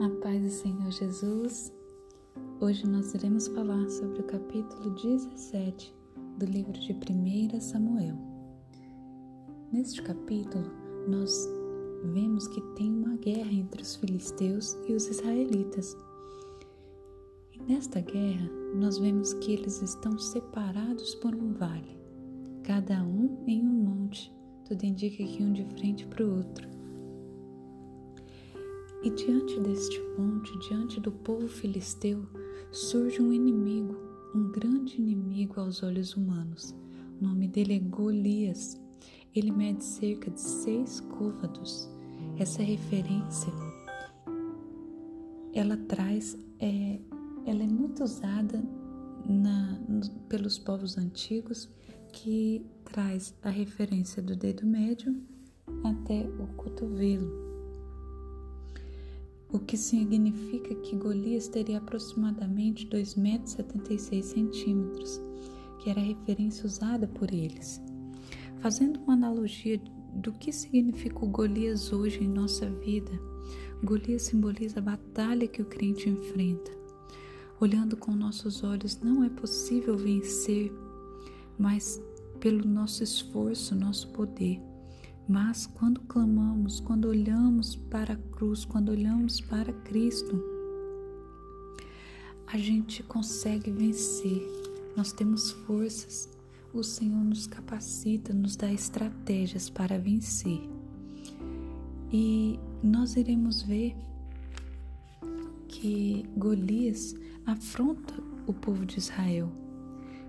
A paz do Senhor Jesus. Hoje nós iremos falar sobre o capítulo 17 do livro de 1 Samuel. Neste capítulo, nós vemos que tem uma guerra entre os filisteus e os israelitas. E nesta guerra, nós vemos que eles estão separados por um vale, cada um em um monte. Tudo indica que um de frente para o outro. E diante deste monte, diante do povo filisteu, surge um inimigo, um grande inimigo aos olhos humanos. O nome dele é Golias. Ele mede cerca de seis côvados. Essa referência, ela traz, é, ela é muito usada na, pelos povos antigos, que traz a referência do dedo médio até o cotovelo o que significa que Golias teria aproximadamente 2,76 metros, que era a referência usada por eles. Fazendo uma analogia do que significa o Golias hoje em nossa vida, Golias simboliza a batalha que o crente enfrenta. Olhando com nossos olhos, não é possível vencer, mas pelo nosso esforço, nosso poder. Mas quando clamamos, quando olhamos para a cruz, quando olhamos para Cristo, a gente consegue vencer. Nós temos forças. O Senhor nos capacita, nos dá estratégias para vencer. E nós iremos ver que Golias afronta o povo de Israel.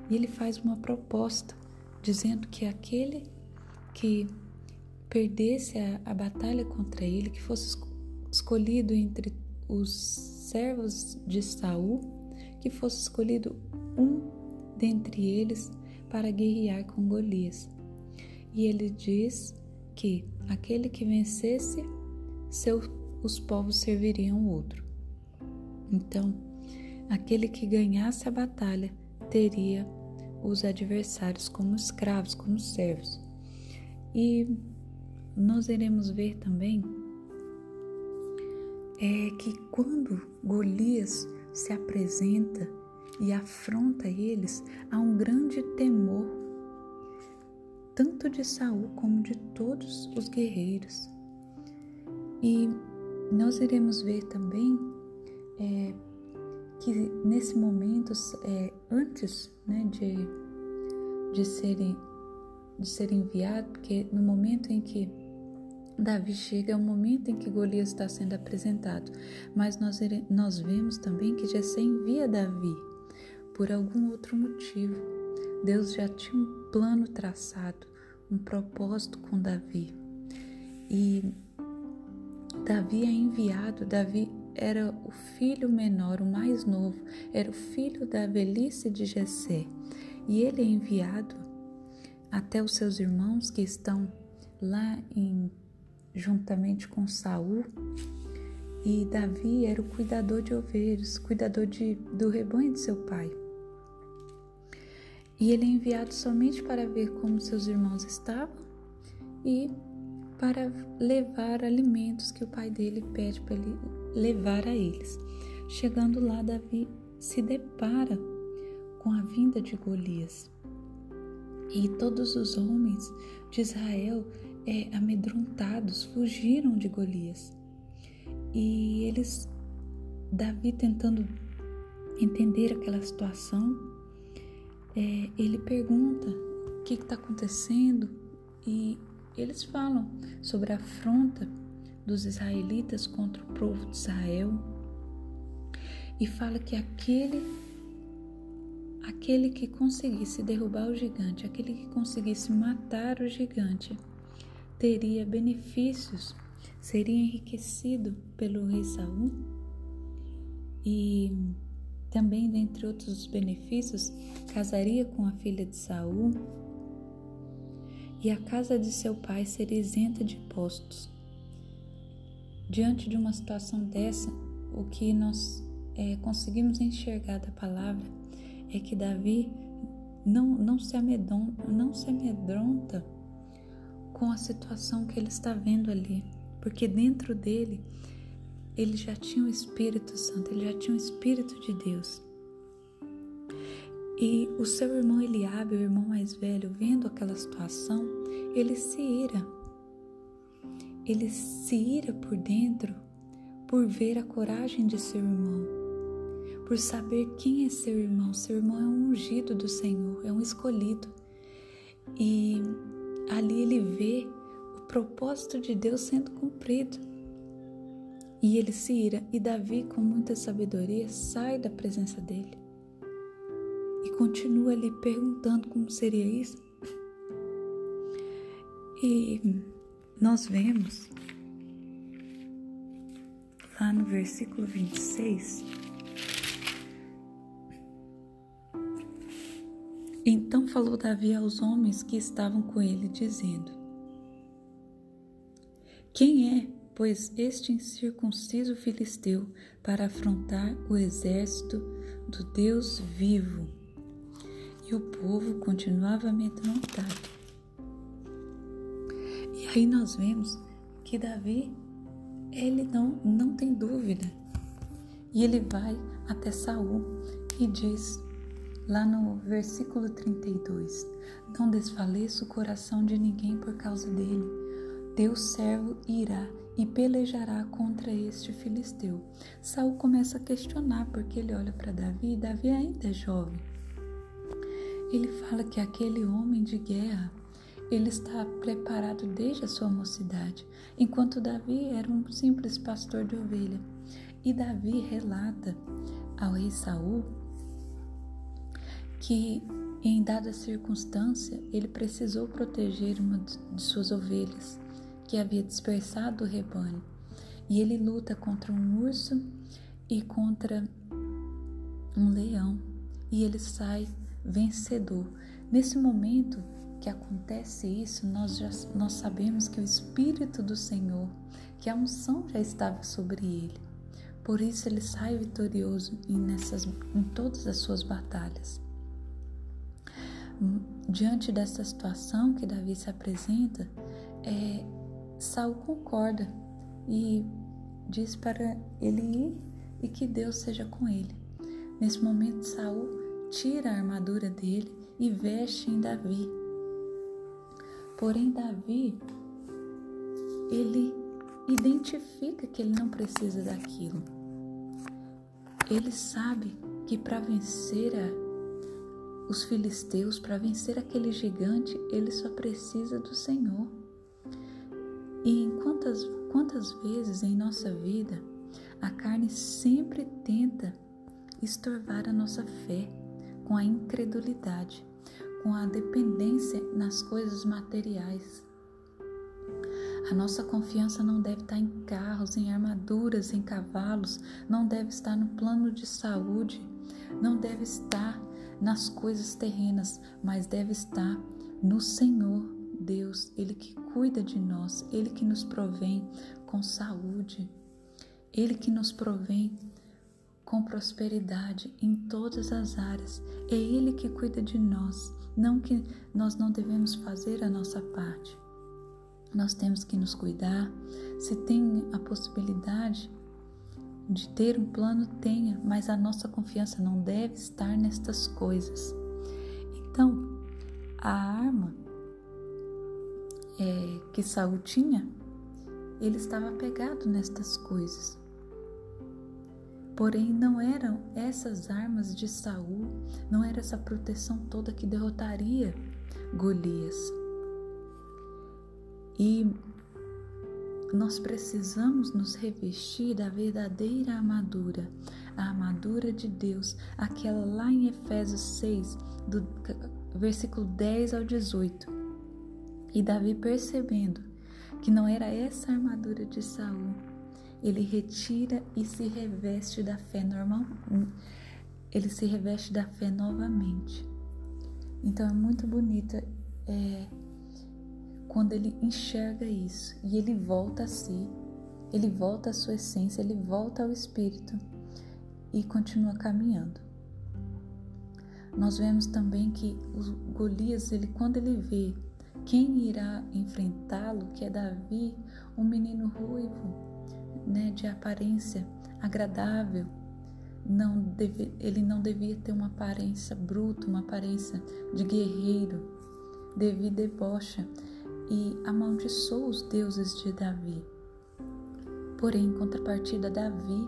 E ele faz uma proposta dizendo que aquele que perdesse a, a batalha contra ele, que fosse escolhido entre os servos de Saul, que fosse escolhido um dentre eles para guerrear com Golias. E ele diz que aquele que vencesse, seu, os povos serviriam outro. Então, aquele que ganhasse a batalha teria os adversários como escravos, como servos. E nós iremos ver também é que quando Golias se apresenta e afronta eles, há um grande temor, tanto de Saul como de todos os guerreiros. E nós iremos ver também é, que nesse momento, é, antes né, de, de serem de ser enviado, porque no momento em que Davi chega é o momento em que Golias está sendo apresentado, mas nós, nós vemos também que Jessé envia Davi por algum outro motivo. Deus já tinha um plano traçado, um propósito com Davi. E Davi é enviado, Davi era o filho menor, o mais novo, era o filho da velhice de Jessé. E ele é enviado até os seus irmãos que estão lá em juntamente com Saul. E Davi era o cuidador de ovelhas, cuidador de, do rebanho de seu pai. E ele é enviado somente para ver como seus irmãos estavam e para levar alimentos que o pai dele pede para ele levar a eles. Chegando lá, Davi se depara com a vinda de Golias. E todos os homens de Israel é, amedrontados, fugiram de Golias. E eles, Davi tentando entender aquela situação, é, ele pergunta o que está acontecendo e eles falam sobre a afronta dos israelitas contra o povo de Israel e fala que aquele aquele que conseguisse derrubar o gigante, aquele que conseguisse matar o gigante, teria benefícios, seria enriquecido pelo rei Saul e também dentre outros benefícios, casaria com a filha de Saul e a casa de seu pai seria isenta de impostos. Diante de uma situação dessa, o que nós é, conseguimos enxergar da palavra é que Davi não, não, se amedronta, não se amedronta com a situação que ele está vendo ali, porque dentro dele ele já tinha o Espírito Santo, ele já tinha o Espírito de Deus. E o seu irmão Eliabe, o irmão mais velho, vendo aquela situação, ele se ira. Ele se ira por dentro por ver a coragem de seu irmão, por saber quem é seu irmão. Seu irmão é um ungido do Senhor, é um escolhido. E ali ele vê o propósito de Deus sendo cumprido. E ele se ira, e Davi, com muita sabedoria, sai da presença dele e continua ali perguntando como seria isso. E nós vemos lá no versículo 26. Então falou Davi aos homens que estavam com ele, dizendo: Quem é, pois, este incircunciso filisteu para afrontar o exército do Deus vivo? E o povo continuava amedrontado. E aí nós vemos que Davi ele não, não tem dúvida. E ele vai até Saul e diz, lá no versículo 32, não desfaleça o coração de ninguém por causa dele. Teu servo irá e pelejará contra este filisteu. Saul começa a questionar porque ele olha para Davi e Davi ainda é jovem. Ele fala que aquele homem de guerra ele está preparado desde a sua mocidade, enquanto Davi era um simples pastor de ovelha. E Davi relata ao rei Saul que em dada circunstância ele precisou proteger uma de suas ovelhas que havia dispersado o rebanho. E ele luta contra um urso e contra um leão, e ele sai vencedor. Nesse momento, que acontece isso, nós já nós sabemos que o Espírito do Senhor, que a unção já estava sobre ele. Por isso ele sai vitorioso em, nessas, em todas as suas batalhas. Diante dessa situação que Davi se apresenta, é, Saul concorda e diz para ele ir e que Deus seja com ele. Nesse momento, Saul tira a armadura dele e veste em Davi Porém, Davi, ele identifica que ele não precisa daquilo. Ele sabe que para vencer a, os filisteus, para vencer aquele gigante, ele só precisa do Senhor. E em quantas, quantas vezes em nossa vida a carne sempre tenta estorvar a nossa fé com a incredulidade com a dependência nas coisas materiais. A nossa confiança não deve estar em carros, em armaduras, em cavalos, não deve estar no plano de saúde, não deve estar nas coisas terrenas, mas deve estar no Senhor Deus, Ele que cuida de nós, Ele que nos provém com saúde, Ele que nos provém com prosperidade em todas as áreas. É Ele que cuida de nós. Não que nós não devemos fazer a nossa parte. Nós temos que nos cuidar. Se tem a possibilidade de ter um plano, tenha, mas a nossa confiança não deve estar nestas coisas. Então, a arma é, que Saul tinha, ele estava apegado nestas coisas. Porém, não eram essas armas de Saul, não era essa proteção toda que derrotaria Golias. E nós precisamos nos revestir da verdadeira armadura, a armadura de Deus, aquela lá em Efésios 6, do versículo 10 ao 18. E Davi percebendo que não era essa armadura de Saul, ele retira e se reveste da fé normal, ele se reveste da fé novamente. Então é muito bonita é, quando ele enxerga isso e ele volta a si, ele volta à sua essência, ele volta ao Espírito e continua caminhando. Nós vemos também que o Golias, ele quando ele vê quem irá enfrentá-lo, que é Davi, um menino ruivo, né, de aparência agradável, não deve, ele não devia ter uma aparência bruta, uma aparência de guerreiro, Davi debocha e amaldiçoou os deuses de Davi. Porém, em contrapartida, Davi,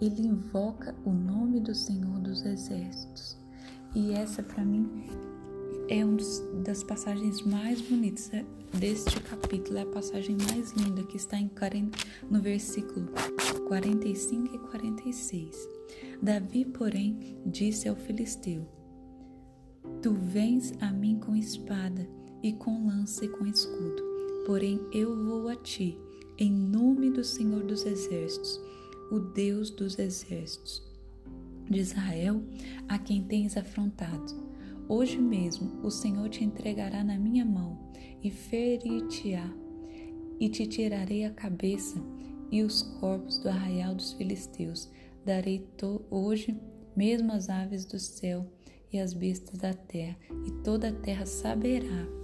ele invoca o nome do Senhor dos Exércitos. E essa, para mim, é uma das passagens mais bonitas deste capítulo, é a passagem mais linda que está em, no versículo 45 e 46. Davi, porém, disse ao filisteu: Tu vens a mim com espada e com lança e com escudo, porém eu vou a ti, em nome do Senhor dos Exércitos, o Deus dos Exércitos de Israel, a quem tens afrontado. Hoje mesmo o Senhor te entregará na minha mão e ferir-te-á, e te tirarei a cabeça e os corpos do arraial dos filisteus. Darei hoje mesmo as aves do céu e as bestas da terra, e toda a terra saberá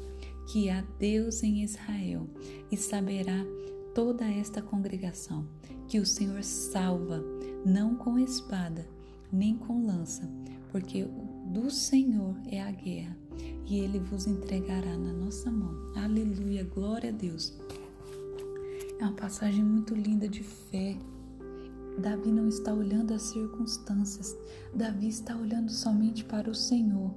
que há Deus em Israel, e saberá toda esta congregação que o Senhor salva, não com espada, nem com lança, porque do Senhor é a guerra, e ele vos entregará na nossa mão. Aleluia, glória a Deus. É uma passagem muito linda de fé. Davi não está olhando as circunstâncias, Davi está olhando somente para o Senhor.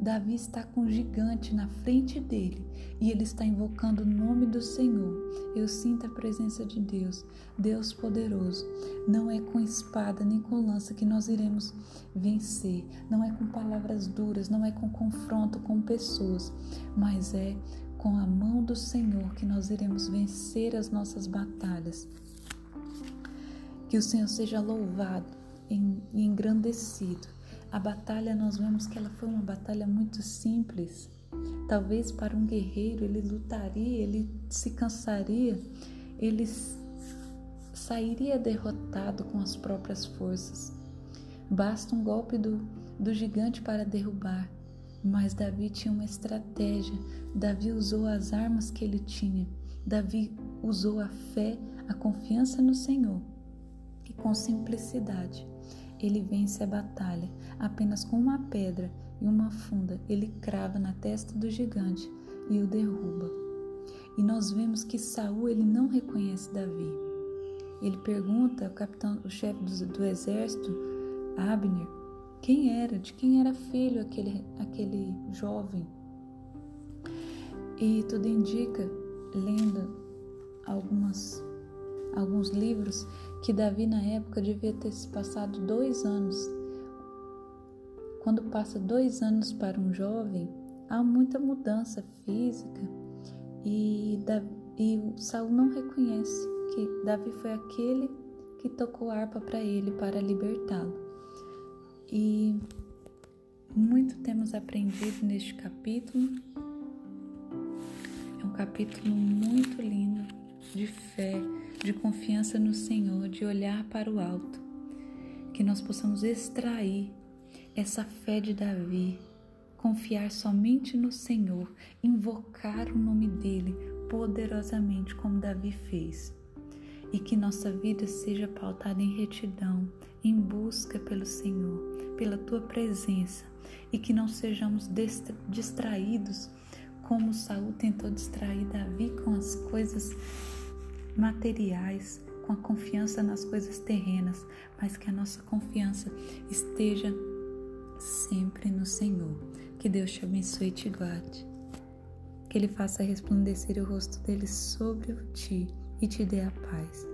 Davi está com um gigante na frente dele e ele está invocando o nome do Senhor. Eu sinto a presença de Deus, Deus poderoso. Não é com espada nem com lança que nós iremos vencer, não é com palavras duras, não é com confronto com pessoas, mas é com a mão do Senhor que nós iremos vencer as nossas batalhas. Que o Senhor seja louvado e engrandecido a batalha, nós vemos que ela foi uma batalha muito simples. Talvez para um guerreiro ele lutaria, ele se cansaria, ele sairia derrotado com as próprias forças. Basta um golpe do, do gigante para derrubar. Mas Davi tinha uma estratégia. Davi usou as armas que ele tinha. Davi usou a fé, a confiança no Senhor. E com simplicidade, ele vence a batalha. Apenas com uma pedra e uma funda, ele crava na testa do gigante e o derruba. E nós vemos que Saul ele não reconhece Davi. Ele pergunta ao capitão, o chefe do, do exército, Abner, quem era, de quem era filho aquele, aquele jovem. E tudo indica, lendo algumas, alguns livros, que Davi na época devia ter se passado dois anos. Quando passa dois anos para um jovem, há muita mudança física e, Davi, e Saul não reconhece que Davi foi aquele que tocou harpa para ele para libertá-lo. E muito temos aprendido neste capítulo. É um capítulo muito lindo de fé, de confiança no Senhor, de olhar para o alto. Que nós possamos extrair essa fé de Davi, confiar somente no Senhor, invocar o nome dele poderosamente, como Davi fez. E que nossa vida seja pautada em retidão, em busca pelo Senhor, pela tua presença, e que não sejamos distraídos como Saul tentou distrair Davi com as coisas materiais, com a confiança nas coisas terrenas, mas que a nossa confiança esteja sempre no Senhor. Que Deus te abençoe e te guarde. Que Ele faça resplandecer o rosto dele sobre ti e te dê a paz.